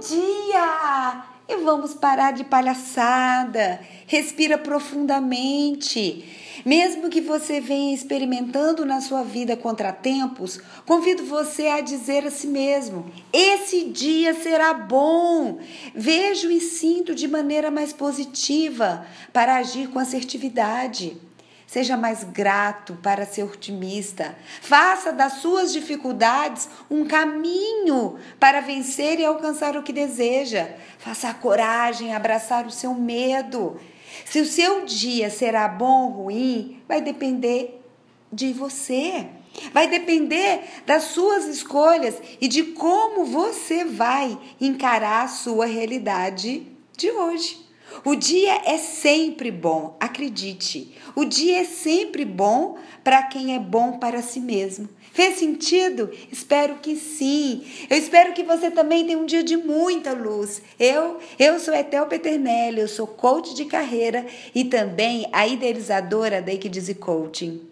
Dia! E vamos parar de palhaçada. Respira profundamente. Mesmo que você venha experimentando na sua vida contratempos, convido você a dizer a si mesmo: esse dia será bom. Vejo e sinto de maneira mais positiva para agir com assertividade. Seja mais grato para ser otimista. Faça das suas dificuldades um caminho para vencer e alcançar o que deseja. Faça a coragem abraçar o seu medo. Se o seu dia será bom ou ruim, vai depender de você. Vai depender das suas escolhas e de como você vai encarar a sua realidade de hoje. O dia é sempre bom, acredite. O dia é sempre bom para quem é bom para si mesmo. Fez sentido? Espero que sim. Eu espero que você também tenha um dia de muita luz. Eu, eu sou Etel Peternelli, eu sou coach de carreira e também a idealizadora da Equidize Coaching.